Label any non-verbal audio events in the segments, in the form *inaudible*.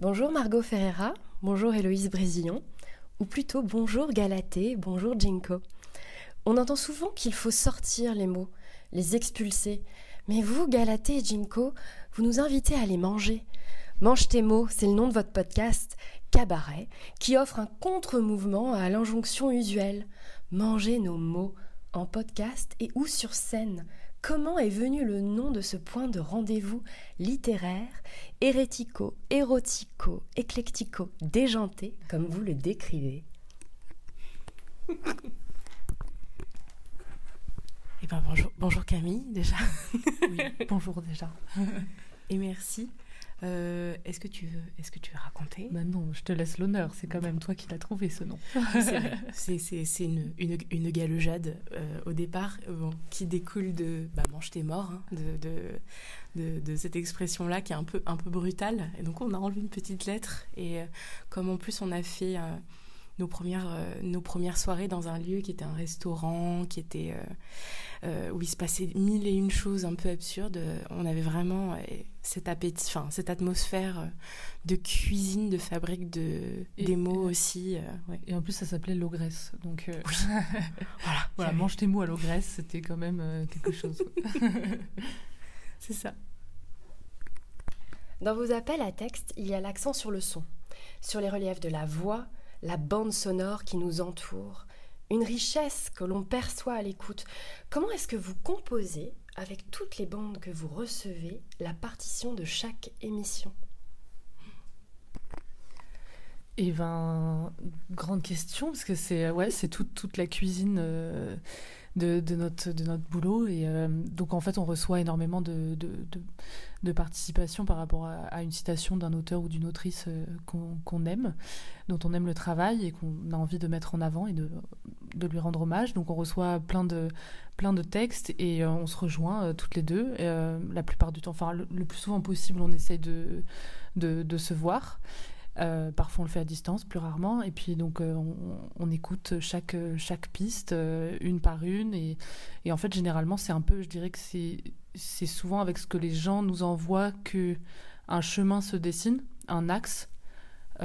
Bonjour Margot Ferreira, bonjour Héloïse Brésillon, ou plutôt bonjour Galatée, bonjour Jinko. On entend souvent qu'il faut sortir les mots, les expulser. Mais vous, Galatée et Jinko, vous nous invitez à les manger. Mange tes mots, c'est le nom de votre podcast, Cabaret, qui offre un contre-mouvement à l'injonction usuelle. Manger nos mots, en podcast et ou sur scène. Comment est venu le nom de ce point de rendez-vous littéraire, hérético, érotico, éclectico, déjanté, comme vous le décrivez Eh ben bonjour, bonjour Camille déjà. Oui, bonjour déjà. Et merci. Euh, est-ce que tu veux, est-ce que tu veux raconter? Bah non, je te laisse l'honneur. C'est quand même toi qui l'as trouvé ce nom. c'est *laughs* une, une, une, galejade euh, au départ euh, qui découle de bah, mange tes morts, hein, de, de, de, de, cette expression-là qui est un peu, un peu brutale. Et donc on a enlevé une petite lettre. Et comme en plus on a fait nos premières, euh, nos premières soirées dans un lieu qui était un restaurant, qui était euh, euh, où il se passait mille et une choses un peu absurdes. On avait vraiment cet appétit, enfin cette atmosphère de cuisine, de fabrique de des mots aussi. Ouais. Et en plus, ça s'appelait l'ogresse, donc *laughs* voilà, voilà, mange tes mots à l'ogresse, c'était quand même quelque chose. *laughs* C'est ça. Dans vos appels à texte, il y a l'accent sur le son, sur les reliefs de la voix, la bande sonore qui nous entoure, une richesse que l'on perçoit à l'écoute. Comment est-ce que vous composez, avec toutes les bandes que vous recevez, la partition de chaque émission? Eh ben, grande question, parce que c'est ouais, c'est toute, toute la cuisine euh, de, de, notre, de notre boulot. Et euh, donc, en fait, on reçoit énormément de, de, de participation par rapport à, une citation d'un auteur ou d'une autrice euh, qu'on aime, dont on aime le travail et qu'on a envie de mettre en avant et de, de lui rendre hommage. Donc, on reçoit plein de, plein de textes et euh, on se rejoint euh, toutes les deux. la plupart du temps, enfin, le, plus souvent possible, on essaye de, de, de se voir. Parfois on le fait à distance, plus rarement. Et puis donc on, écoute chaque, chaque piste une par une. Et, en fait généralement c'est un peu, je dirais que c'est souvent avec ce que les gens nous envoient que un chemin se dessine, un axe.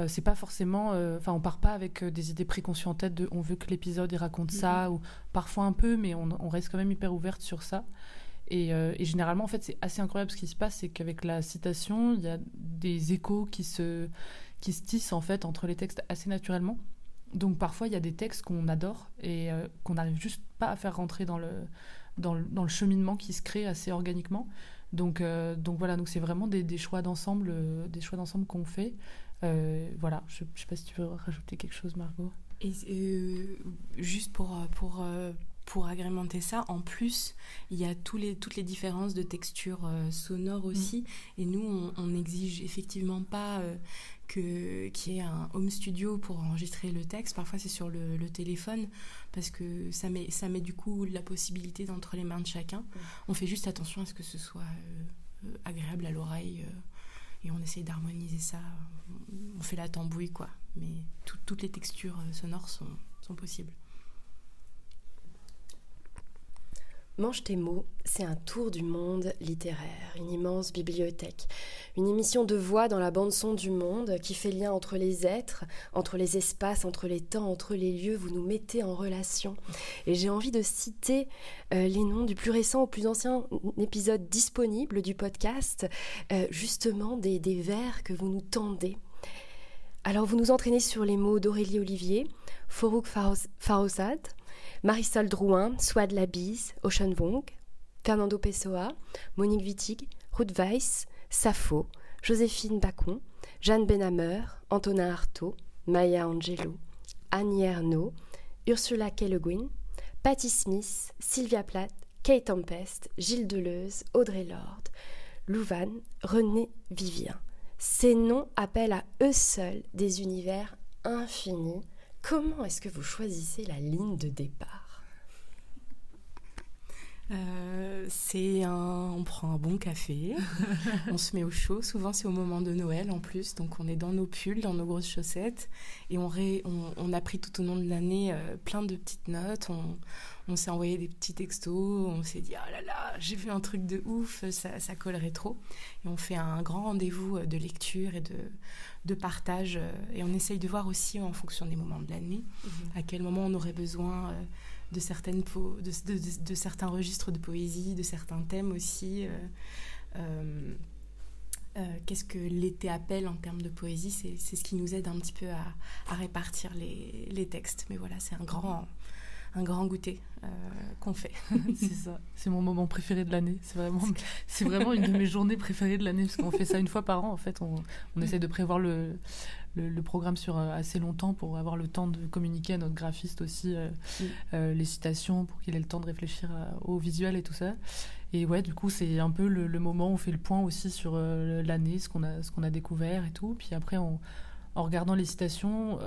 c'est pas forcément, enfin on part pas avec des idées préconçues en tête de on veut que l'épisode il raconte mm -hmm. ça ou parfois un peu, mais on, on, reste quand même hyper ouverte sur ça. Et, euh, et, généralement, en fait, c'est assez incroyable ce qui se passe, c'est qu'avec la citation, il y a des échos qui se, qui se tissent en fait entre les textes assez naturellement. Donc parfois, il y a des textes qu'on adore et euh, qu'on n'arrive juste pas à faire rentrer dans le, dans le, dans le cheminement qui se crée assez organiquement. Donc, euh, donc voilà, donc c'est vraiment des, des choix d'ensemble, euh, des choix d'ensemble qu'on fait. voilà, je, je sais pas si tu veux rajouter quelque chose, Margot. Et juste pour pour pour agrémenter ça, en plus, il y a tous les, toutes les différences de texture euh, sonore aussi. Mmh. Et nous, on n'exige effectivement pas euh, qu'il y ait un home studio pour enregistrer le texte. Parfois, c'est sur le, le, téléphone, parce que ça met, ça met du coup la possibilité d'entre les mains de chacun. On fait juste attention à ce que ce soit euh, agréable à l'oreille. et on essaye d'harmoniser ça. On fait la tambouille, quoi. Mais tout, toutes les textures sonores sont, sont possibles. Mange tes mots, c'est un tour du monde littéraire, une immense bibliothèque, une émission de voix dans la bande-son du monde qui fait lien entre les êtres, entre les espaces, entre les temps, entre les lieux, vous nous mettez en relation. Et j'ai envie de citer euh, les noms du plus récent au plus ancien épisode disponible du podcast, euh, justement des, vers que vous nous tendez. Alors vous nous entraînez sur les mots d'Aurélie Olivier, Forouk Farosad, Marisol Drouin, Swad Labise, Ocean Vong, Fernando Pessoa, Monique Wittig, Ruth Weiss, Safo, Joséphine Bacon, Jeanne Benhammer, Antonin Artaud, Maya Angelo, Annie Ernaux, Ursula Guin, Patti Smith, Sylvia Plath, Kate Tempest, Gilles Deleuze, Audrey Lorde, Louvain, René Vivien. Ces noms appellent à eux seuls des univers infinis Comment est-ce que vous choisissez la ligne de départ? Euh, c'est un, on prend un bon café, *laughs* on se met au chaud. Souvent, c'est au moment de Noël en plus, donc on est dans nos pulls, dans nos grosses chaussettes, et on, on, a pris tout au long de l'année euh, plein de petites notes. On, on s'est envoyé des petits textos, on s'est dit oh là là, j'ai vu un truc de ouf, ça, ça collerait trop. Et on fait un grand rendez-vous de lecture et de, de partage, et on essaye de voir aussi en fonction des moments de l'année mhm. à quel moment on aurait besoin de, certaines de, de, certains registres de poésie, de certains thèmes aussi. Euh, euh, euh, qu'est-ce que l'été appelle en termes de poésie C'est ce qui nous aide un petit peu à, à répartir les, les, textes. Mais voilà, c'est un grand, un grand goûter qu'on fait. *laughs* c'est ça, c'est mon moment préféré de l'année. C'est vraiment, c'est vraiment une de mes journées préférées de l'année parce qu'on fait ça une fois par an. En fait, on, on essaie de prévoir le, le, programme sur euh, assez longtemps pour avoir le temps de communiquer à notre graphiste aussi euh, euh, les citations pour qu'il ait le temps de réfléchir au visuel et tout ça. Et ouais, du coup, c'est un peu le, moment où on fait le point aussi sur l'année, ce qu'on a, ce qu'on a découvert et tout. Puis après, en regardant les citations,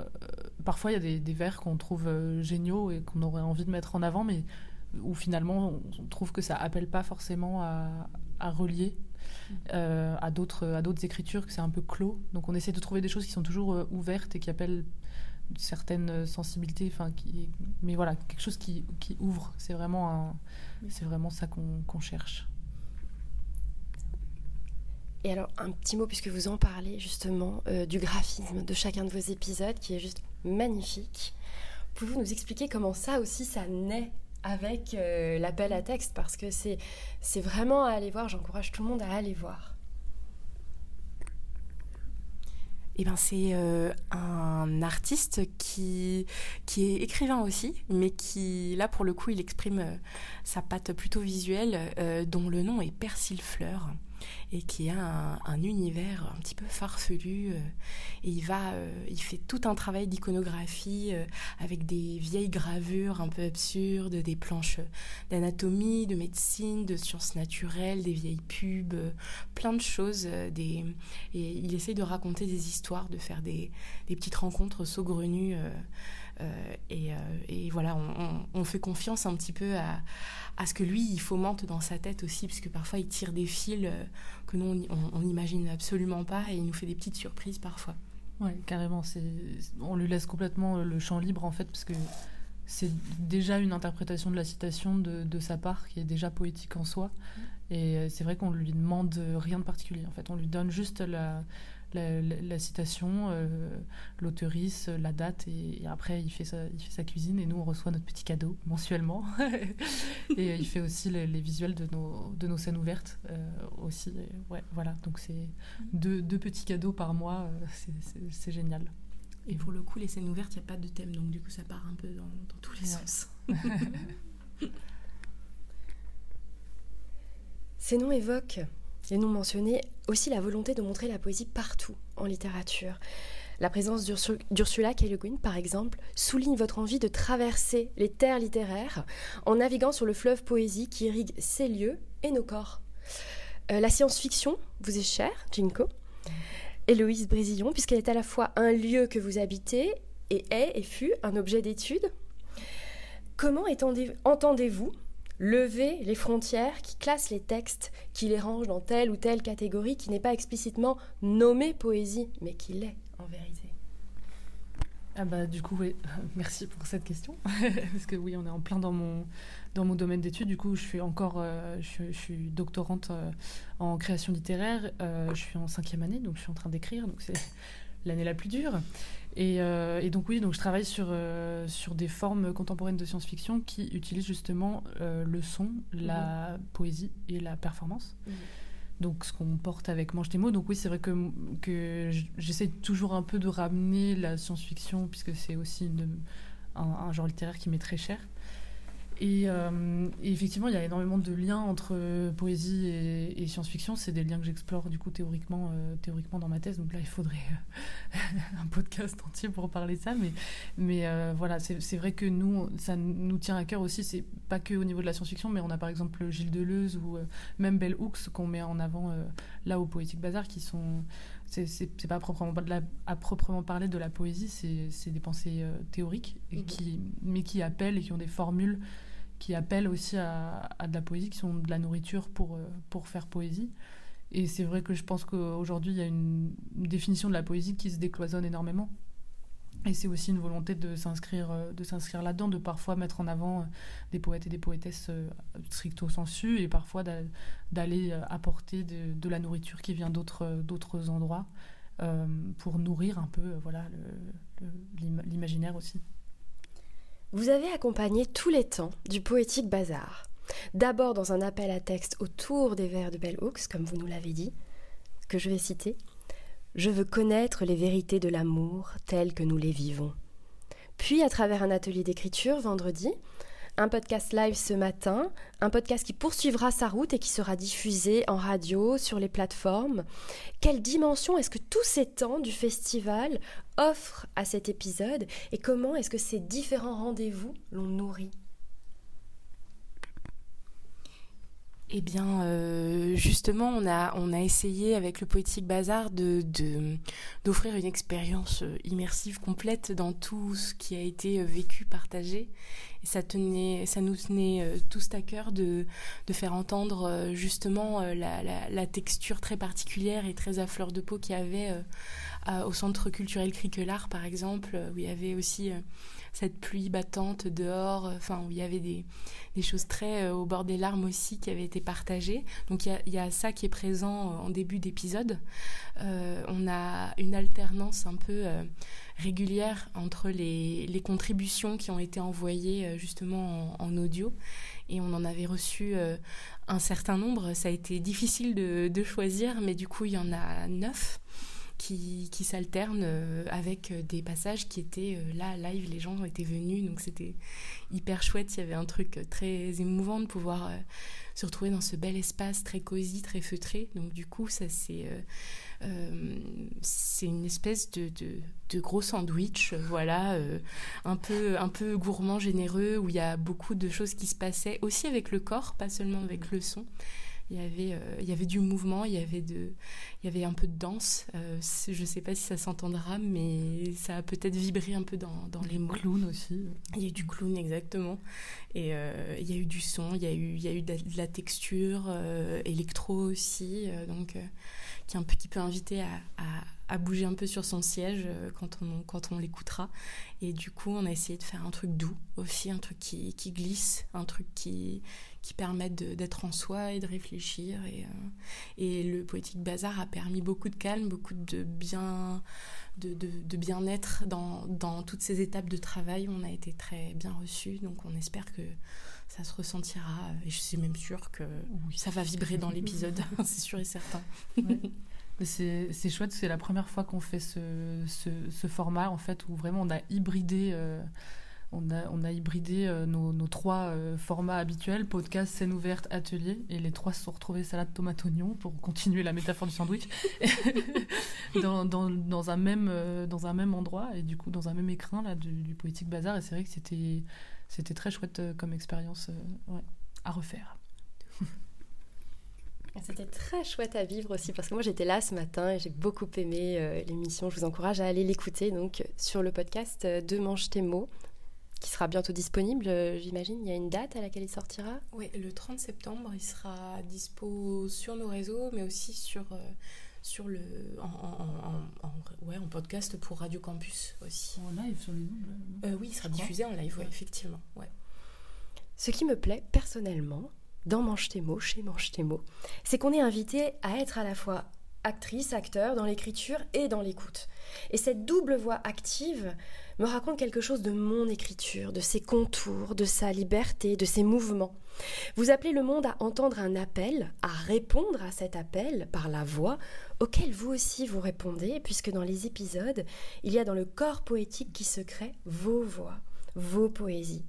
parfois il y a des, des vers qu'on trouve géniaux et qu'on aurait envie de mettre en avant, mais où finalement on trouve que ça appelle pas forcément à, à relier euh, à d'autres à d'autres écritures que c'est un peu clos. Donc on essaie de trouver des choses qui sont toujours euh, ouvertes et qui appellent certaines sensibilités. Enfin, qui, mais voilà, quelque chose qui, qui ouvre. C'est vraiment c'est vraiment ça qu'on cherche. Et alors, un petit mot, puisque vous en parlez justement euh, du graphisme de chacun de vos épisodes, qui est juste magnifique. Pouvez-vous nous expliquer comment ça aussi, ça naît? Avec euh, l'appel à texte parce que c'est, vraiment à aller voir. J'encourage tout le monde à aller voir. Eh ben, c'est euh, un artiste qui, qui est écrivain aussi, mais qui, là, pour le coup, il exprime euh, sa patte plutôt visuelle, dont le nom est Persil Fleur et qui a un, univers un petit peu farfelu. Euh, et il va, euh, il fait tout un travail d'iconographie euh, avec des vieilles gravures un peu absurdes, des planches d'anatomie, de médecine, de sciences naturelles, des vieilles pubs, plein de choses. Et il essaye de raconter des histoires, de faire des petites rencontres saugrenues. Et, et, voilà, on, on, fait confiance un petit peu à, à ce que lui, il fomente dans sa tête aussi, parce que parfois il tire des fils euh, que nous, on n'imagine absolument pas, et il nous fait des petites surprises parfois. Oui, carrément. On lui laisse complètement le champ libre, en fait, parce que c'est déjà une interprétation de la citation de, de, sa part qui est déjà poétique en soi. Mm. Et euh, c'est vrai qu'on lui demande rien de particulier. En fait, on lui donne juste la, la, citation, euh, l'auteurice, la date, et, après il fait, sa, il fait sa cuisine et nous on reçoit notre petit cadeau mensuellement. *laughs* et il fait aussi les, visuels de nos, de nos scènes ouvertes euh, aussi. ouais, voilà, donc c'est deux, deux, petits cadeaux par mois, euh, c'est génial. Et pour le coup, les scènes ouvertes, il n'y a pas de thème, donc du coup ça part un peu dans, dans tous les sens. *laughs* Ces noms évoquent et nous mentionner aussi la volonté de montrer la poésie partout en littérature. La présence d'Ursula K. Le Guin, par exemple, souligne votre envie de traverser les terres littéraires en naviguant sur le fleuve poésie qui irrigue ces lieux et nos corps. Euh, la science-fiction vous est chère, Jinko. Héloïse Brésillon, puisqu'elle est à la fois un lieu que vous habitez et est et fut un objet d'étude. Comment entendez-vous lever les frontières qui classent les textes, qui les rangent dans telle ou telle catégorie qui n'est pas explicitement nommée poésie, mais qui l'est en vérité. Ah bah du coup *laughs* merci pour cette question. *laughs* Parce que oui on est en plein dans mon dans mon domaine d'études. Du coup je suis encore euh, je, suis doctorante euh, en création littéraire. Euh, je suis en cinquième année donc je suis en train d'écrire. Donc c'est *laughs* l'année la plus dure euh, et, donc oui, donc je travaille sur, euh, sur des formes contemporaines de science-fiction qui utilisent justement euh, le son, la mhm. poésie et la performance. Mhm. Donc ce qu'on porte avec Mange tes mots. Donc oui, c'est vrai que, que j'essaie toujours un peu de ramener la science-fiction, puisque c'est aussi un, un, genre littéraire qui m'est très cher. Euh, et, effectivement, il y a énormément de liens entre euh, poésie et, science-fiction. C'est des liens que j'explore du coup théoriquement, euh, théoriquement dans ma thèse. Donc là, il faudrait *laughs* un podcast entier pour parler de ça. Mais, mais voilà, c'est vrai que nous, ça nous tient à cœur aussi. C'est pas que au niveau de la science-fiction, mais on a par exemple Gilles Deleuze ou même Bell Hooks qu'on met en avant là au Poétique Bazar, qui sont c'est pas à proprement, à proprement parler de la poésie, c'est des pensées théoriques, et mm-hmm. qui, mais qui appellent et qui ont des formules qui appellent aussi à, de la poésie, qui sont de la nourriture pour, euh, pour faire poésie. Et c'est vrai que je pense qu'aujourd'hui, il y a une, définition de la poésie qui se décloisonne énormément. Et c'est aussi une volonté de s'inscrire, euh, de s'inscrire là-dedans, de parfois mettre en avant des poètes et des poétesses stricto sensu, et parfois d'aller apporter de, la nourriture qui vient d'autres, d'autres endroits pour nourrir un peu voilà, l'imaginaire aussi. Vous avez accompagné tous les temps du poétique bazar. D'abord dans un appel à texte autour des vers de Bell Hooks, comme vous nous l'avez dit, que je vais citer. Je veux connaître les vérités de l'amour telles que nous les vivons. Puis à travers un atelier d'écriture vendredi, un podcast live ce matin, un podcast qui poursuivra sa route et qui sera diffusé en radio, sur les plateformes. Quelle dimension est-ce que tous ces temps du festival offrent à cet épisode et comment est-ce que ces différents rendez-vous l'ont nourri? Eh bien, euh, justement, on a, on a essayé avec le Poétique Bazar de, d'offrir une expérience euh, immersive complète dans tout ce qui a été euh, vécu, partagé. Et ça, tenait, ça nous tenait tous à cœur de, de faire entendre justement la, la, texture très particulière et très à fleur de peau qu'il y avait au Centre culturel Criquelard, par exemple, où il y avait aussi cette pluie battante dehors, euh, enfin où il y avait des, des choses très euh, au bord des larmes aussi qui avaient été partagées. Donc il y, a, ça qui est présent euh, en début d'épisode. on a une alternance un peu régulière entre les, les, contributions qui ont été envoyées justement en, audio et on en avait reçu un certain nombre. Ça a été difficile de, de, choisir, mais du coup il y en a neuf qui, qui s'alternent euh, avec euh, des passages qui étaient euh, là, live, les gens étaient venus, donc c'était hyper chouette, il y avait un truc très émouvant de pouvoir se retrouver dans ce bel espace très cosy, très feutré, donc du coup ça c'est... c'est une espèce de, de, gros sandwich, voilà, un, peu, un peu gourmand, généreux, où il y a beaucoup de choses qui se passaient, aussi avec le corps, pas seulement avec le son il y avait, euh, il y avait du mouvement, il y avait, de, il y avait un peu de danse. Euh, je ne sais pas si ça s'entendra, mais ça a peut-être vibré un peu dans, dans les mots. Clown aussi. Il y a eu du clown, exactement. Et euh, il y a eu du son, il y a eu, il y a eu de, la, texture, électro aussi, donc qui, un peu, qui peut inviter à, à à bouger un peu sur son siège quand on, quand on l'écoutera. Et du coup, on a essayé de faire un truc doux aussi, un truc qui, qui glisse, un truc qui, qui permettent d'être en soi et de réfléchir. Et, euh, et, le poétique bazar a permis beaucoup de calme, beaucoup de bien de, de, bien-être dans, dans, toutes ces étapes de travail. On a été très bien reçus, donc on espère que ça se ressentira. Et je suis même sûre que ça va vibrer dans l'épisode, *laughs* c'est sûr et certain. C'est chouette, c'est la première fois qu'on fait ce, ce, ce, format, en fait, où vraiment on a hybridé... Euh, on a, on hybridé euh, nos, trois euh, formats habituels, podcast, scène ouverte, atelier, et les trois se sont retrouvés salade, tomate, oignon, pour continuer la métaphore du sandwich, *laughs* dans, dans, dans, un même, euh, dans un même endroit, et du coup dans un même écrin là, du, du Poétique Bazar, et c'est vrai que c'était, très chouette comme expérience à refaire. C'était très chouette à vivre aussi parce que moi j'étais là ce matin et j'ai beaucoup aimé l'émission. Je vous encourage à aller l'écouter donc sur le podcast De Mange tes mots qui sera bientôt disponible, euh, j'imagine. Il y a une date à laquelle il sortira? Oui, le 30 septembre, il sera dispo sur nos réseaux, mais aussi sur, euh, sur le, en, ouais, en podcast pour Radio Campus aussi. En live sur les ondes euh, Oui, il sera diffusé en live, ouais, effectivement. Ouais. Ce qui me plaît personnellement dans Mange tes mots, chez Mange tes mots, c'est qu'on est invité à être à la fois actrice, acteur, dans l'écriture et dans l'écoute. Et cette double voix active me raconte quelque chose de mon écriture, de ses contours, de sa liberté, de ses mouvements. Vous appelez le monde à entendre un appel, à répondre à cet appel par la voix, auquel vous aussi vous répondez, puisque dans les épisodes, il y a dans le corps poétique qui se crée vos voix, vos poésies.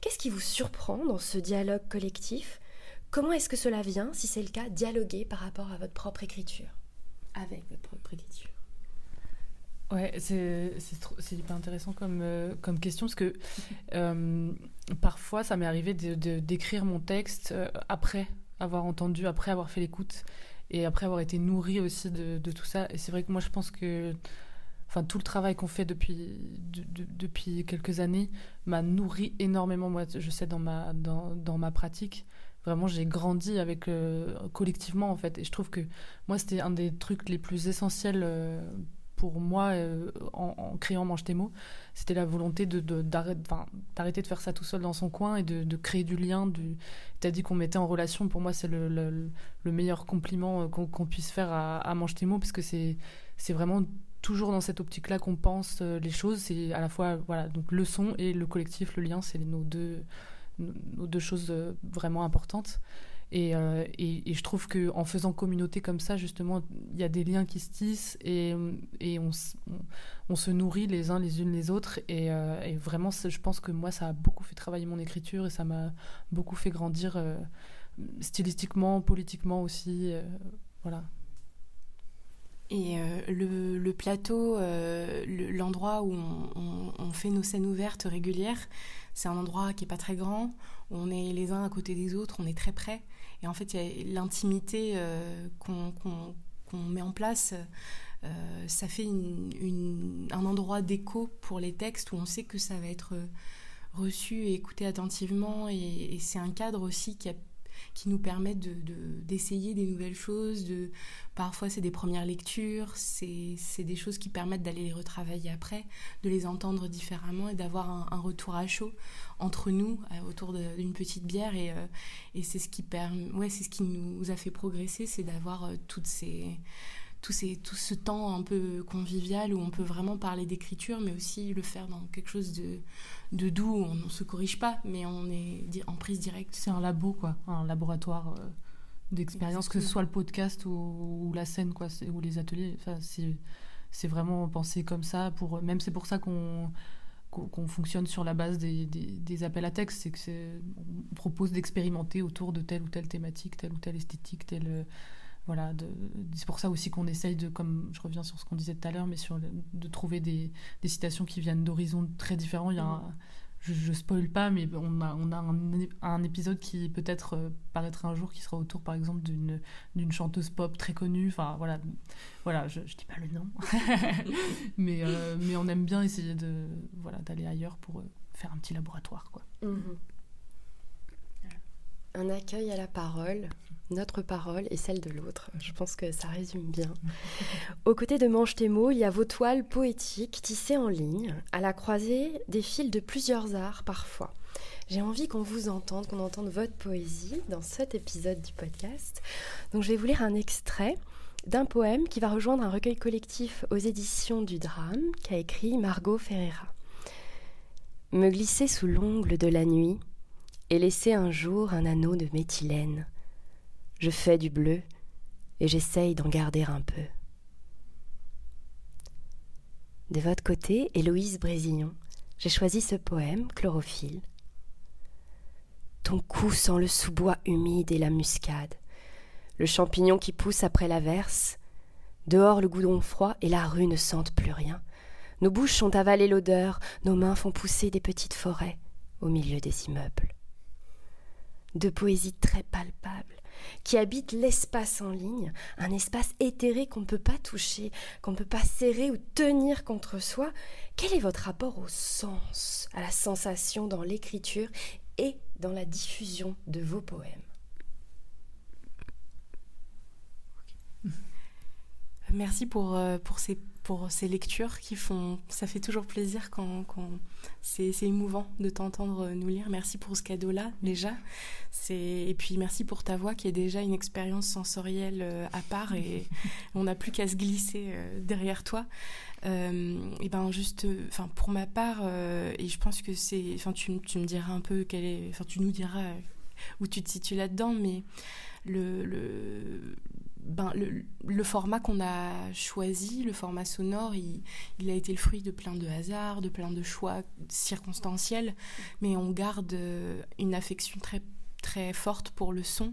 Qu'est-ce qui vous surprend dans ce dialogue collectif? Comment est-ce que cela vient, si c'est le cas, dialoguer par rapport à votre propre écriture? Avec votre propre écriture Ouais, c'est hyper intéressant comme, euh, comme question parce que *laughs* euh, parfois ça m'est arrivé d'écrire mon texte euh, après avoir entendu, après avoir fait l'écoute et après avoir été nourri aussi de, de tout ça. Et c'est vrai que moi je pense que enfin tout le travail qu'on fait depuis depuis quelques années m'a nourri énormément moi je sais dans ma dans, dans ma pratique vraiment j'ai grandi avec euh, collectivement en fait. Et je trouve que moi c'était un des trucs les plus essentiels euh, pour moi euh, en, créant Mange tes c'était la volonté de, d'arrêter de, faire ça tout seul dans son coin et de, créer du lien du as dit qu'on mettait en relation. Pour moi c'est le, le, meilleur compliment qu'on, puisse faire à, à Mange tes mots parce c'est c'est vraiment toujours dans cette optique-là qu'on pense les choses. C'est à la fois voilà donc le son et le collectif, le lien, c'est nos deux nos deux choses euh, vraiment importantes. Euh, et, et, je trouve que en faisant communauté comme ça, justement, il y a des liens qui se tissent et, et on, on, se nourrit les uns les unes les autres. Et, et, vraiment, je pense que moi, ça a beaucoup fait travailler mon écriture et ça m'a beaucoup fait grandir stylistiquement, politiquement aussi. voilà. Et euh, le, plateau, euh, l'endroit où on, fait nos scènes ouvertes régulières, c'est un endroit qui est pas très grand, on est les uns à côté des autres, on est très près. Et en fait, l'intimité euh, qu'on met en place. ça fait un endroit d'écho pour les textes où on sait que ça va être reçu et écouté attentivement. Et, et c'est un cadre aussi qui a qui nous permettent d'essayer de, des nouvelles choses. De, parfois, c'est des premières lectures, c'est des choses qui permettent d'aller les retravailler après, de les entendre différemment et d'avoir un, retour à chaud entre nous euh, autour d'une petite bière. Et, euh, et c'est ce, qui ouais, ce qui nous a fait progresser, c'est d'avoir euh, toutes ces tout, ces, tout ce temps un peu convivial où on peut vraiment parler d'écriture, mais aussi le faire dans quelque chose de, de doux, on ne se corrige pas, mais on est en prise directe. C'est un labo, quoi, un laboratoire euh, d'expérience, que ce soit le podcast ou, la scène, quoi, ou les ateliers. Enfin, c'est vraiment pensé comme ça. Pour, même c'est pour ça qu'on qu'on fonctionne sur la base des, des, appels à texte, c'est que on propose d'expérimenter autour de telle ou telle thématique, telle ou telle esthétique, telle voilà, c'est pour ça aussi qu'on essaye de, comme je reviens sur ce qu'on disait tout à l'heure, mais sur de trouver des, des, citations qui viennent d'horizons très différents. Il y a mm. je, je spoil pas, mais on a, on a un, un épisode qui peut-être euh, paraîtra un jour, qui sera autour, par exemple, d'une, d'une chanteuse pop très connue. Enfin, voilà, voilà je, je dis pas le nom, *laughs* mais, euh, mais on aime bien essayer de, voilà, d'aller ailleurs pour euh, faire un petit laboratoire, quoi. Mm-hmm. Un accueil à la parole, notre parole et celle de l'autre. Je pense que ça résume bien. *laughs* Aux côtés de Mange tes mots, il y a vos toiles poétiques tissées en ligne, à la croisée des fils de plusieurs arts parfois. J'ai envie qu'on vous entende, qu'on entende votre poésie dans cet épisode du podcast. Donc je vais vous lire un extrait d'un poème qui va rejoindre un recueil collectif aux éditions du drame qu'a écrit Margot Ferreira. Me glisser sous l'ongle de la nuit, et laisser un jour un anneau de méthylène. Je fais du bleu et j'essaye d'en garder un peu. De votre côté, Héloïse Brésillon, j'ai choisi ce poème, Chlorophylle. Ton cou sent le sous-bois humide et la muscade, le champignon qui pousse après l'averse, dehors le goudron froid et la rue ne sentent plus rien. Nos bouches ont avalé l'odeur, nos mains font pousser des petites forêts au milieu des immeubles de poésie très palpable, qui habite l'espace en ligne, un espace éthéré qu'on ne peut pas toucher, qu'on ne peut pas serrer ou tenir contre soi. Quel est votre rapport au sens, à la sensation dans l'écriture et dans la diffusion de vos poèmes? Merci pour, euh, pour ces pour ces lectures qui font. Ça fait toujours plaisir quand. quand c'est émouvant de t'entendre nous lire. Merci pour ce cadeau-là, déjà. Et puis merci pour ta voix qui est déjà une expérience sensorielle euh, à part et *laughs* on n'a plus qu'à se glisser euh, derrière toi. Euh, et ben juste, enfin pour ma part, et je pense que c'est, enfin tu, tu, me diras un peu quel est, enfin tu nous diras où tu te situes là-dedans, mais le, le, ben, le, format qu'on a choisi, le format sonore, il, a été le fruit de plein de hasards, de plein de choix circonstanciels, mais on garde euh, une affection très, très forte pour le son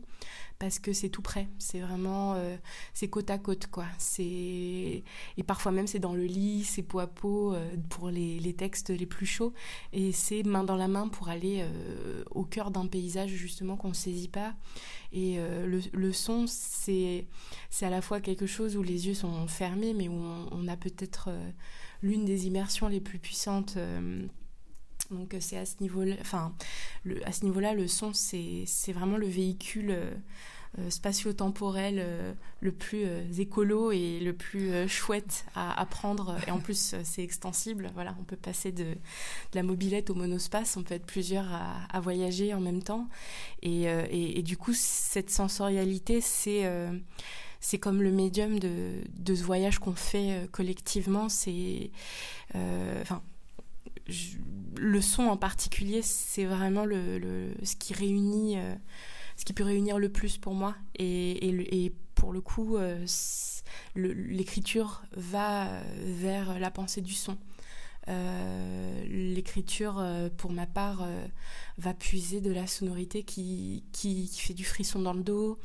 parce que c'est tout près. C'est vraiment euh, c'est côte à côte quoi. Et parfois même c'est dans le lit, c'est peau à peau euh, pour les, les, textes les plus chauds et c'est main dans la main pour aller euh, au cœur d'un paysage justement qu'on ne saisit pas. Et le, le, son c'est c'est à la fois quelque chose où les yeux sont fermés mais où on, a peut-être l'une des immersions les plus puissantes. Donc c'est à ce niveau-là, enfin, à ce niveau-là, le son, c'est vraiment le véhicule euh, spatio-temporel euh, le plus euh, écolo et le plus chouette à apprendre. Et en plus, c'est extensible. Voilà, on peut passer de, la mobilette au monospace. On peut être plusieurs à, voyager en même temps. Et, et, du coup, cette sensorialité, c'est c'est comme le médium de ce voyage qu'on fait collectivement. C'est, enfin, le son en particulier, c'est vraiment ce qui réunit ce qui peut réunir le plus pour moi. Et, pour le coup, euh, l'écriture va vers la pensée du son. Euh, l'écriture, euh, pour ma part, va puiser de la sonorité qui, qui, fait du frisson dans le dos,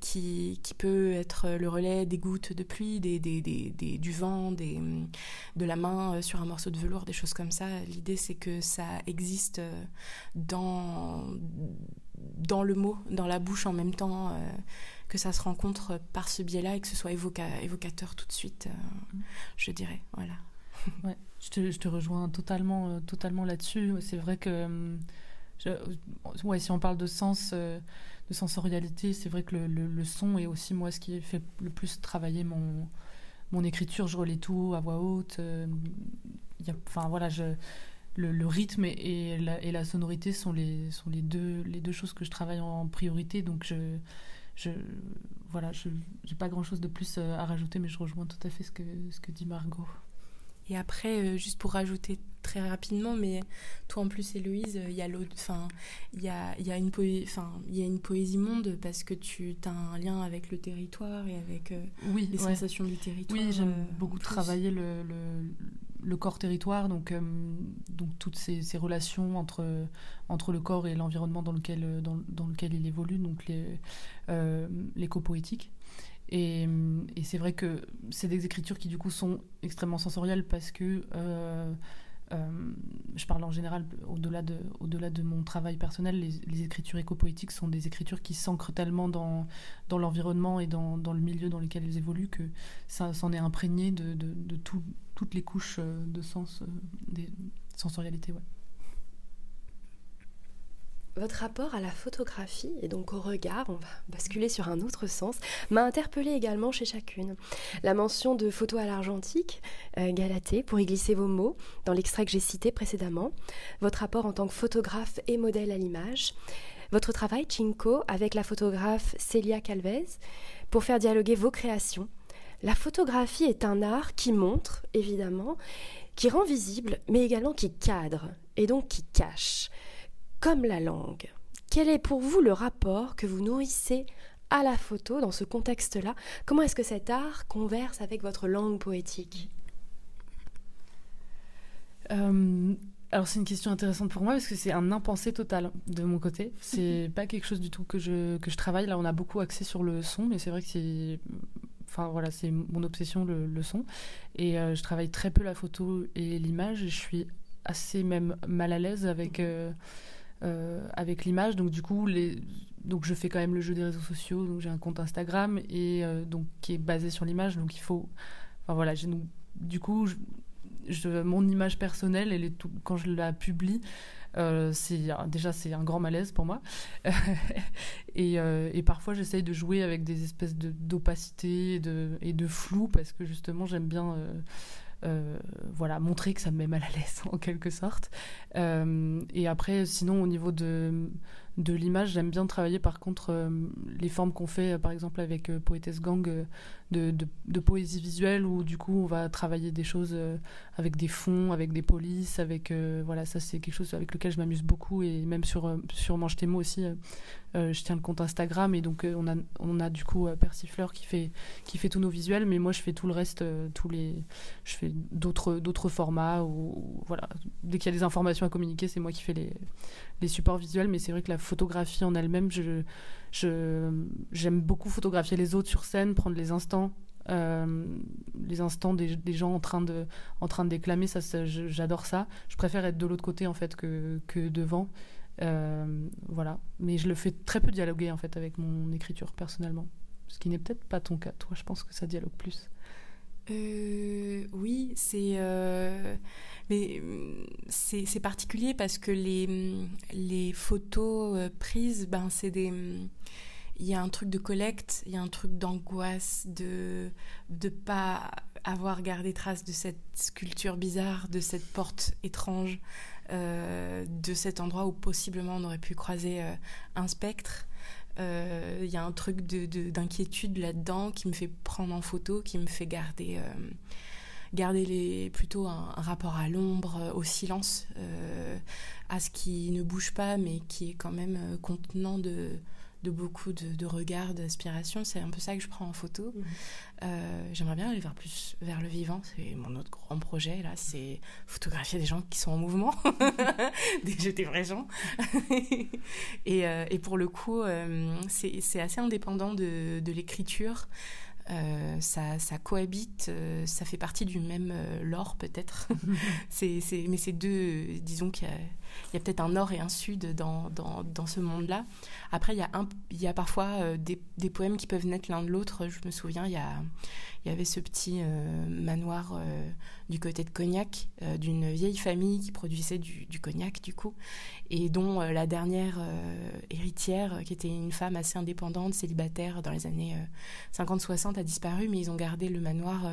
qui, qui, peut être le relais des gouttes de pluie, des, des, des, du vent, des, de la main sur un morceau de velours, des choses comme ça. L'idée, c'est que ça existe dans dans le mot, dans la bouche en même temps, euh, que ça se rencontre par ce biais-là et que ce soit évocateur tout de suite, euh, je dirais. Voilà. *laughs* Je, te, rejoins totalement, euh, totalement là-dessus. C'est vrai que ouais, si on parle de sens, de sensorialité, c'est vrai que le, le, son est aussi moi ce qui fait le plus travailler mon, écriture. Je relis tout à voix haute. Enfin voilà, je le, rythme et, la, sonorité sont les, deux, choses que je travaille en priorité. Donc, je, voilà, je n'ai pas grand-chose de plus euh, à rajouter, mais je rejoins tout à fait ce que dit Margot. Et après, euh, juste pour rajouter très rapidement, mais toi en plus, Héloïse, il y a enfin, il y a, y a une poésie, enfin, il y a une poésie monde parce que tu as un lien avec le territoire et avec euh, oui, les sensations du territoire. Oui, j'aime beaucoup travailler le, le corps territoire, donc, euh, donc toutes ces, relations entre, entre le corps et l'environnement dans lequel, dans, dans, lequel il évolue, donc les, euh, l'éco-poétique. Et, c'est vrai que c'est des écritures qui du coup sont extrêmement sensorielles parce que euh, euh, je parle en général, au-delà de, au -delà de mon travail personnel, les, écritures éco-poétiques sont des écritures qui s'ancrent tellement dans, dans l'environnement et dans, dans, le milieu dans lequel elles évoluent que ça s'en est imprégné de, de, de toutes les couches euh, de sens, des sensorialités. Ouais. Votre rapport à la photographie et donc au regard, on va basculer sur un autre sens, m'a interpellée également chez chacune. La mention de photos à l'argentique, euh, Galatée, pour y glisser vos mots, dans l'extrait que j'ai cité précédemment, votre rapport en tant que photographe et modèle à l'image, votre travail, Chinko, avec la photographe Celia Calvez, pour faire dialoguer vos créations. La photographie est un art qui montre, évidemment, qui rend visible, mais également qui cadre, et donc qui cache comme la langue. Quel est pour vous le rapport que vous nourrissez à la photo dans ce contexte-là? Comment est-ce que cet art converse avec votre langue poétique? Euh, alors c'est une question intéressante pour moi parce que c'est un impensé total de mon côté. C'est pas quelque chose du tout que je, que je travaille. Là on a beaucoup axé sur le son, mais c'est vrai que c'est enfin voilà c'est mon obsession le, son. Et euh, je travaille très peu la photo et l'image. Je suis assez même mal à l'aise avec euh, euh, avec l'image. Donc du coup, les... donc je fais quand même le jeu des réseaux sociaux. Donc j'ai un compte Instagram et euh, donc qui est basé sur l'image. Donc il faut, enfin voilà, du coup, je... mon image personnelle, elle est tout... quand je la publie. Euh, c'est déjà c'est un grand malaise pour moi *laughs* et, et, parfois j'essaye de jouer avec des espèces d'opacité et de, et de flou parce que justement j'aime bien voilà, montrer que ça me met mal à l'aise *laughs* en quelque sorte. Euh, et après, sinon, au niveau de, de l'image, j'aime bien travailler par contre euh, les formes qu'on fait, par exemple avec Poétesse Gang, de, de, poésie visuelle, où du coup on va travailler des choses avec des fonds, avec des polices, avec. voilà, ça c'est quelque chose avec lequel je m'amuse beaucoup, et même sur, sur Mange aussi, je tiens le compte Instagram et donc on, a, on a du coup Persifleur qui fait, qui fait tous nos visuels, mais moi je fais tout le reste, tous les, je fais d'autres, d'autres formats ou voilà, dès qu'il y a des informations à communiquer, c'est moi qui fais les, les supports visuels, mais c'est vrai que la photographie en elle-même, je, je, j'aime beaucoup photographier les autres sur scène, prendre les instants euh, les instants des, gens en train de, en train de déclamer, ça, j'adore ça. Je préfère être de l'autre côté en fait que, que devant. Euh, voilà. Mais je le fais très peu dialoguer en fait avec mon écriture personnellement. Ce qui n'est peut-être pas ton cas. Toi, je pense que ça dialogue plus. Euh, oui, c'est mais c'est particulier parce que les, les photos prises, ben c'est des il y a un truc de collecte, il y a un truc d'angoisse, de ne pas avoir gardé trace de cette sculpture bizarre, de cette porte étrange, euh, de cet endroit où possiblement on aurait pu croiser euh, un spectre. Euh, il y a un truc d'inquiétude de, là-dedans qui me fait prendre en photo, qui me fait garder, garder les, plutôt un rapport à l'ombre, au silence, à ce qui ne bouge pas mais qui est quand même contenant de de beaucoup de, regards, d'aspiration. C'est un peu ça que je prends en photo. Mhm. Euh, j'aimerais bien aller vers plus vers le vivant. C'est mon autre grand projet là, c'est photographier des gens qui sont en mouvement, *laughs* des, des vrais gens. *laughs* Euh, et, pour le coup, euh, c'est assez indépendant de, de l'écriture. ça, ça, cohabite, ça fait partie du même lore peut-être. *laughs* c'est, mais c'est deux, disons qu'il y a il y a peut-être un nord et un sud dans, dans, dans ce monde-là. Après, il y a, un, il y a parfois euh, des, des, poèmes qui peuvent naître l'un de l'autre. Je me souviens, il y, a, il y avait ce petit euh, manoir euh, du côté de Cognac, d'une vieille famille qui produisait du, cognac, du coup, et dont la dernière héritière, qui était une femme assez indépendante, célibataire dans les années 50-60, a disparu, mais ils ont gardé le manoir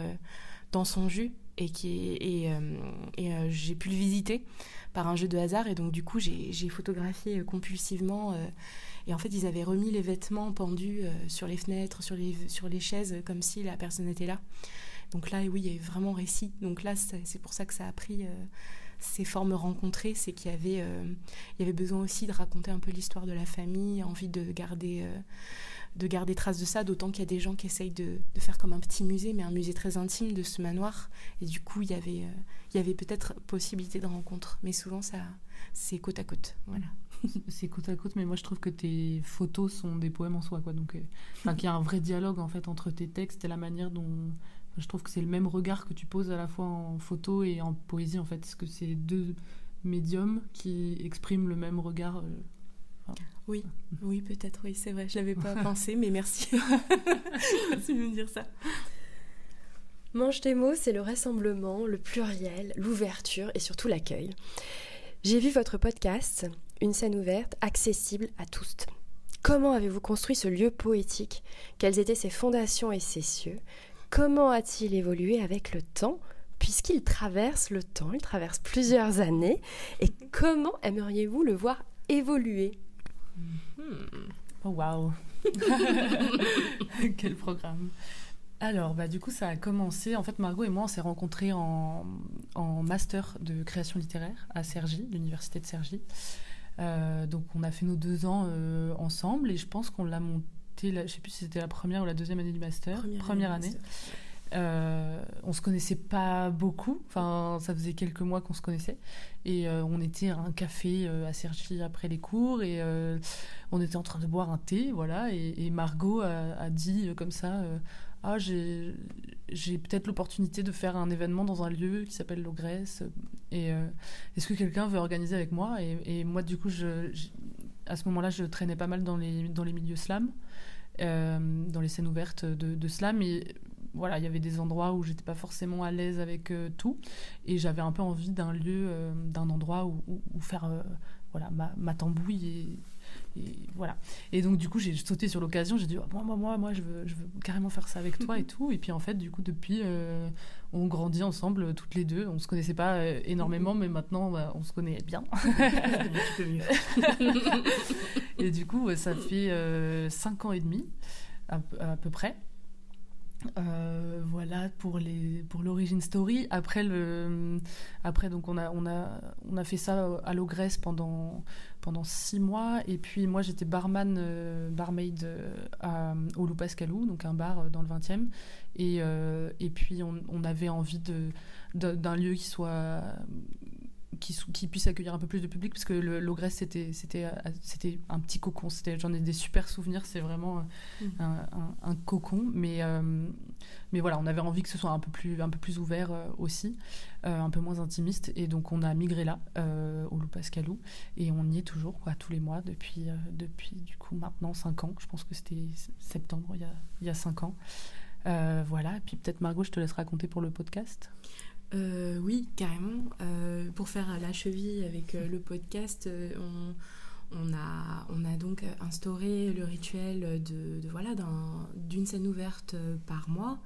dans son jus et, et j'ai pu le visiter par un jeu de hasard. Et donc, du coup, j'ai photographié euh, compulsivement. Euh, et en fait, ils avaient remis les vêtements pendus euh, sur les fenêtres, sur les, sur les chaises, comme si la personne était là. Donc là, oui, il y avait vraiment récit. Donc là, c'est pour ça que ça a pris ces formes rencontrées. C'est qu'il y, avait, il y avait besoin aussi de raconter un peu l'histoire de la famille, envie de garder de garder trace de ça, d'autant qu'il y a des gens qui essayent de, faire comme un petit musée, mais un musée très intime de ce manoir. Et du coup, il y avait, euh, il y avait peut-être possibilité de rencontre, mais souvent, ça, c'est côte à côte. Voilà. *laughs* C'est côte à côte, mais moi je trouve que tes photos sont des poèmes en soi, quoi. Donc, euh, qu'il y a un vrai dialogue en fait entre tes textes et la manière dont je trouve que c'est le même regard que tu poses à la fois en photo et en poésie en fait, parce que c'est deux médiums qui expriment le même regard. Oui, *laughs* oui, peut-être, oui, c'est vrai. Je l'avais pas pensé, mais merci. *laughs* merci de me dire ça. Mange tes mots, c'est le rassemblement, le pluriel, l'ouverture et surtout l'accueil. J'ai vu votre podcast, Une scène ouverte, accessible à tous. Comment avez-vous construit ce lieu poétique? Quelles étaient ses fondations et ses cieux? Comment a-t-il évolué avec le temps? Puisqu'il traverse le temps, il traverse plusieurs années. Et comment aimeriez-vous le voir évoluer? Hmm. Oh waouh *laughs* Quel programme alors, bah, du coup, ça a commencé. En fait, Margot et moi, on s'est rencontrés en, master de création littéraire à Cergy, l'université de Cergy. Euh, donc, on a fait nos deux ans euh, ensemble et je pense qu'on l'a monté, je ne sais plus si c'était la première ou la deuxième année du master. Première, année. Euh, on se connaissait pas beaucoup, enfin ça faisait quelques mois qu'on se connaissait et euh, on était à un café euh, à Cergy après les cours et euh, on était en train de boire un thé, voilà. Et, Margot a, dit comme ça ah j'ai peut-être l'opportunité de faire un événement dans un lieu qui s'appelle l'Ogresse. Et est-ce que quelqu'un veut organiser avec moi? Et, moi du coup à ce moment-là je traînais pas mal dans les dans les milieux slam. dans les scènes ouvertes de, de slam. Et voilà, il y avait des endroits où j'étais pas forcément à l'aise avec euh, tout, et j'avais un peu envie d'un lieu, euh, d'un endroit où, faire euh, voilà ma, ma tambouille et, voilà. Et donc du coup j'ai sauté sur l'occasion, j'ai dit oh, moi moi moi moi je veux, je veux carrément faire ça avec toi et *laughs* tout, et puis en fait du coup depuis on grandit ensemble toutes les deux, on se connaissait pas énormément, mais maintenant bah, on se connaît bien. *laughs* *laughs* et du coup ça fait cinq ans et demi à peu près. Euh, voilà pour les pour l'origine story. Après le après donc on a on a on a fait ça à l'Ogresse pendant pendant six mois et puis moi j'étais barman euh, barmaid euh, à, au Loup Pascalou donc un bar dans le 20e et et puis on, on avait envie de d'un lieu qui soit qui, puisse accueillir un peu plus de public parce que l'Ogresse c'était c'était euh, c'était un petit cocon. C'était j'en ai des super souvenirs c'est vraiment euh, mm. un, cocon. Mais euh, mais voilà on avait envie que ce soit un peu plus un peu plus ouvert aussi un peu moins intimiste. Et donc on a migré là au Loup Pascalou et on y est toujours quoi tous les mois depuis depuis du coup maintenant 5 ans. Je pense que c'était septembre il y a il y a 5 ans. Voilà. Et puis peut-être Margot je te laisse raconter pour le podcast euh, oui, carrément. Euh, pour faire la cheville avec euh, le podcast, on, a, on a donc instauré le rituel de, voilà d'une scène ouverte par mois.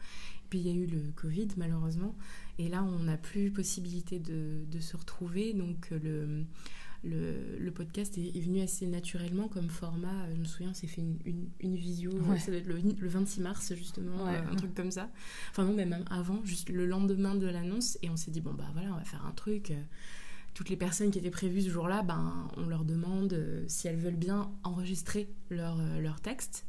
Puis il y a eu le Covid malheureusement, et là on n'a plus possibilité de, de, se retrouver. Donc le le, podcast est, venu assez naturellement comme format. Je me souviens, c'est fait une, une, visio, ça doit être le, 26 mars justement, euh, un truc comme ça. Enfin non, mais même avant, juste le lendemain de l'annonce, et on s'est dit bon bah voilà, on va faire un truc. Toutes les personnes qui étaient prévues ce jour-là, ben on leur demande euh, si elles veulent bien enregistrer leur, euh, leur texte.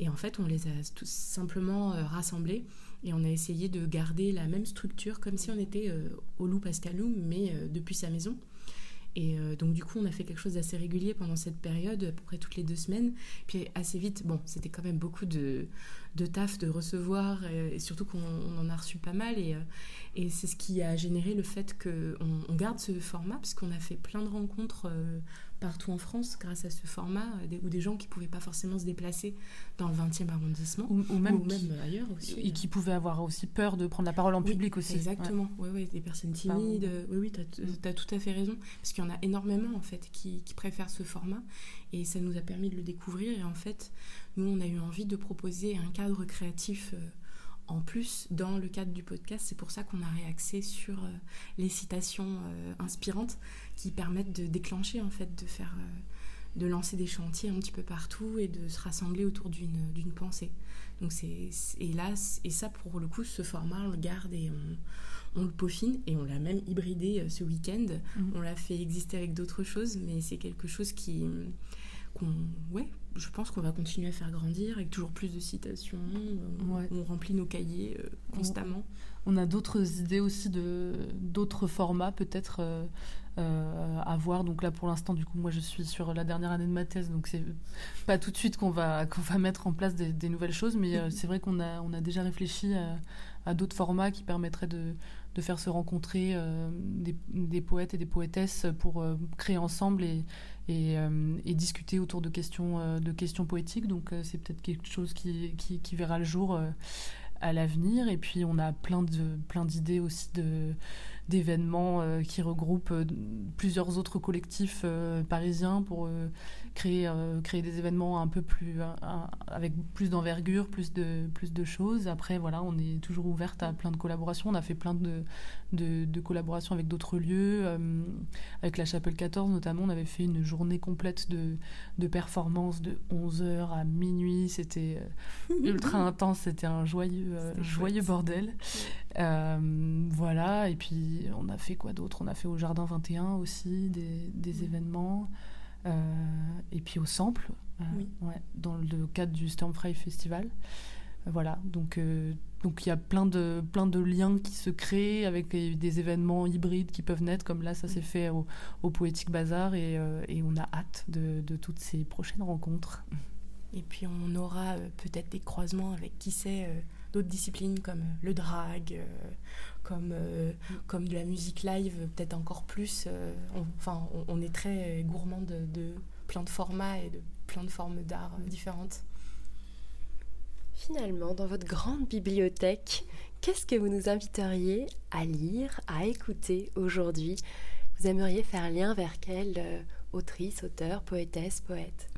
Et en fait, on les a tous simplement rassemblés et on a essayé de garder la même structure comme si on était au Loup Pascalou, mais depuis sa maison. Et euh, donc du coup, on a fait quelque chose d'assez régulier pendant cette période, à peu près toutes les deux semaines. Puis assez vite, bon, c'était quand même beaucoup de, de taf de recevoir, et, surtout qu'on en a reçu pas mal. Et, euh, et c'est ce qui a généré le fait qu'on on garde ce format, parce qu'on a fait plein de rencontres euh, partout en France grâce à ce format, euh, ou des gens qui ne pouvaient pas forcément se déplacer dans le 20e arrondissement, ou, même, ailleurs aussi. Et qui pouvaient avoir aussi peur de prendre la parole en public aussi. Exactement, oui, oui, des personnes timides, oui, oui, tu as, tout à fait raison, parce qu'il y en a énormément en fait qui, qui, préfèrent ce format, et ça nous a permis de le découvrir, et en fait, nous, on a eu envie de proposer un cadre créatif. Euh, en plus, dans le cadre du podcast, c'est pour ça qu'on a réaxé sur euh, les citations inspirantes qui permettent de déclencher, en fait, de faire, euh, de lancer des chantiers un petit peu partout et de se rassembler autour d'une pensée. Donc c'est et là et ça pour le coup ce format on le garde et on, on le peaufine et on l'a même hybridé euh, ce week-end. Mhm. On l'a fait exister avec d'autres choses, mais c'est quelque chose qui qu'on ouais je pense qu'on va continuer à faire grandir avec toujours plus de citations. On, remplit nos cahiers euh, constamment. On, a d'autres idées aussi de d'autres formats peut-être euh, à voir. Donc là, pour l'instant, du coup, moi, je suis sur la dernière année de ma thèse, donc c'est pas tout de suite qu'on va qu'on va mettre en place des, nouvelles choses, mais euh, c'est vrai qu'on a on a déjà réfléchi à, d'autres formats qui permettraient de, de faire se rencontrer euh, des, des, poètes et des poétesses pour créer ensemble et, et, et, discuter autour de questions de questions poétiques. Donc c'est peut-être quelque chose qui, qui, qui verra le jour à l'avenir. Et puis on a plein d'idées aussi d'événements euh, qui regroupent euh, plusieurs autres collectifs euh, parisiens pour créer, créer des événements un peu plus avec plus d'envergure, plus de, plus de choses. Après, voilà, on est toujours ouverte à plein de collaborations. On a fait plein de, de, collaborations avec d'autres lieux. avec la Chapelle 14, notamment, on avait fait une journée complète de, de performances de 11h à minuit. C'était *laughs* ultra intense, c'était un joyeux, joyeux bordel. voilà, et puis on a fait quoi d'autre? On a fait au Jardin 21 aussi des, des événements. Euh, et puis au Sample, euh, ouais, dans le cadre du Stormfry Festival. Euh, voilà, donc donc il y a plein de, plein de liens qui se créent avec des événements hybrides qui peuvent naître, comme là ça s'est fait au, au Poétique Bazar et, et, on a hâte de, de, toutes ces prochaines rencontres. Et puis on aura peut-être des croisements avec qui sait d'autres disciplines comme le drag, comme, euh, comme de la musique live, peut-être encore plus. Euh, on, enfin, on, est très gourmand de, de, plein de formats et de plein de formes d'art euh, différentes. Finalement, dans votre grande bibliothèque, qu'est-ce que vous nous inviteriez à lire, à écouter aujourd'hui? Vous aimeriez faire lien vers quelle autrice, auteur, poétesse, poète?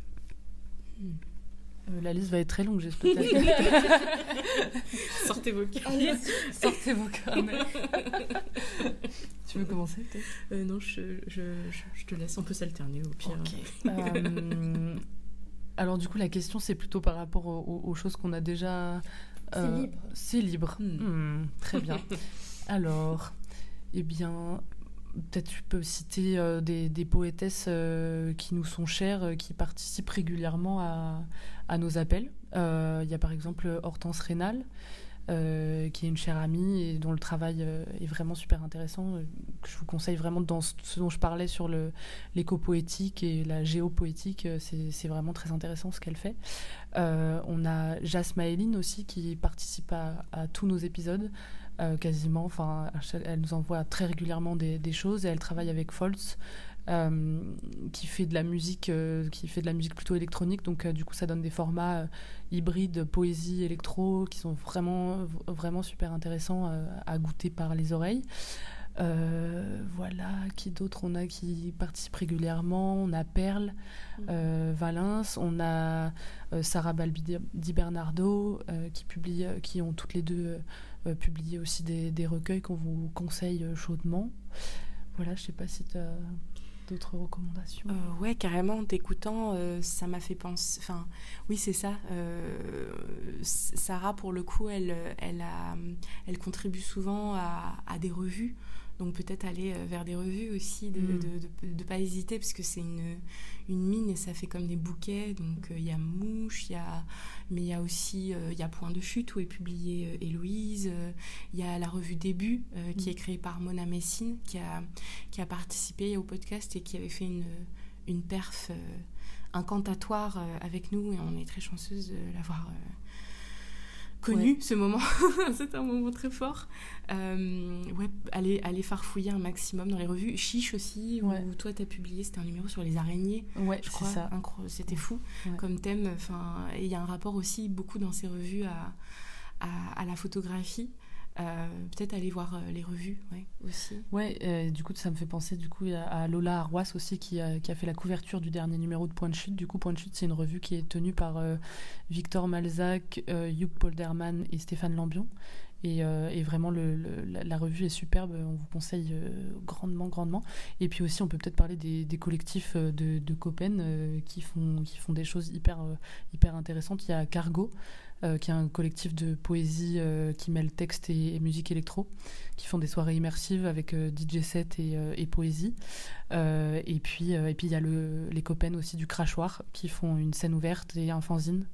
Hmm. Euh, la liste va être très longue, j'espère. *laughs* Sortez vos carnets. Sortez vos carnets. *laughs* tu veux commencer euh, Non, je, je, je, te laisse. On peut s'alterner au pire. Euh, alors du coup, la question, c'est plutôt par rapport aux, choses qu'on a déjà C'est libre. C'est libre. Hmm. Hmm, très bien. *laughs* Alors, eh bien, peut-être tu peux citer euh, des, des poétesses euh, qui nous sont chères, euh, qui participent régulièrement à, nos appels. Il y a par exemple Hortense Rénal, qui est une chère amie et dont le travail est vraiment super intéressant, je vous conseille vraiment dans ce, dont je parlais sur l'éco-poétique et la géopoétique, c'est vraiment très intéressant ce qu'elle fait. On a Jasmaëline aussi qui participe à tous nos épisodes euh, quasiment. Enfin, elle nous envoie très régulièrement des, des choses et elle travaille avec Foltz. euh, qui fait de la musique euh, qui fait de la musique plutôt électronique. Donc euh, du coup ça donne des formats hybrides poésie électro qui sont vraiment vraiment super intéressants à goûter par les oreilles. Voilà. Qui d'autres on a qui participent régulièrement. On a Perle euh, Valence on a Sarah Balbi Di Bernardo qui publie qui ont toutes les deux publié aussi des, des recueils qu'on vous conseille euh, chaudement voilà je sais pas si tu as d'autres recommandations Euh, ouais, carrément, en t'écoutant, euh, ça m'a fait penser. Enfin, oui, c'est ça. Euh, Sarah, pour le coup, elle, elle, a, elle contribue souvent à des revues. Donc peut-être aller euh, vers des revues aussi, de ne Mm. de, pas hésiter, parce que c'est une, une mine et ça fait comme des bouquets. Donc euh, il y a Mouche, y a, mais il y a aussi euh, il y a Point de chute où est publiée Héloïse. Il y a la revue Début qui Mm. est créée par Mona Messine, qui a, qui a participé au podcast et qui avait fait une, une perf incantatoire euh, avec nous et on est très chanceuse de l'avoir connu ce moment. *laughs* C'est un moment très fort. Euh, ouais, aller, aller farfouiller un maximum dans les revues. Chiche aussi, où toi tu as publié, c'était un numéro sur les araignées, ouais je crois. C'était fou Ouais. comme thème. Enfin, et il y a un rapport aussi beaucoup dans ces revues à, à, à la photographie. Euh, Peut-être aller voir euh, les revues aussi. Ouais, euh, du coup, ça me fait penser du coup à, Lola Arwas aussi qui a, fait la couverture du dernier numéro de Point de Chute. Du coup, Point de Chute, c'est une revue qui est tenue par euh, Victor Malzac, Hugh Polderman et Stéphane Lambion. Et, vraiment, la, revue est superbe. On vous conseille grandement, grandement. Et puis aussi, on peut peut-être parler des, collectifs de, de Copen qui, font, qui font des choses hyper, hyper intéressantes. Il y a Cargo, euh, qui est un collectif de poésie euh, qui mêle texte et, musique électro, qui font des soirées immersives avec euh, DJ set et, poésie. Et puis il y a le, les copains aussi du crachoir qui font une scène ouverte et un fanzine.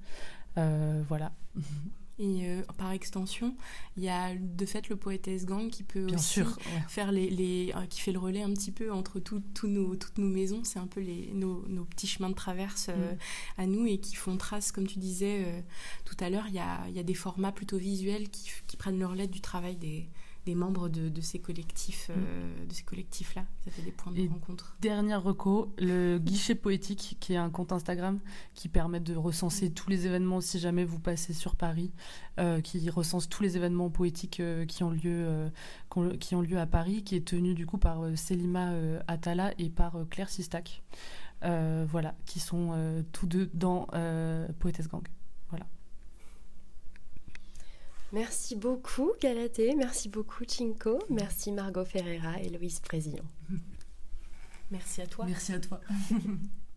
Voilà. *laughs* Et euh, par extension, il y a de fait le poétesse gang qui peut Bien aussi sûr. ouais. faire les, les euh, qui fait le relais un petit peu entre tout- nos, toutes nos maisons. C'est un peu les, nos, nos petits chemins de traverse euh, Mm. à nous et qui font trace, comme tu disais tout à l'heure, il y a, y a des formats plutôt visuels qui, qui prennent le relais du travail des, des membres de, de ces collectifs, euh, de ces collectifs-là. Ça fait des points de Mm. Et rencontre. Dernière reco, le guichet poétique, qui est un compte Instagram qui permet de recenser tous les événements si jamais vous passez sur Paris, euh, qui recense tous les événements poétiques euh, qui, ont lieu, euh, qui ont lieu à Paris, qui est tenu du coup par euh, Selima euh, Atala et par euh, Claire Sistac. Euh, voilà, qui sont euh, tous deux dans euh, Poétesse Gang. Merci beaucoup Galatée, merci beaucoup Chinko, merci Margot Ferreira et Louise Président. *laughs* Merci à toi. Merci à toi. *laughs*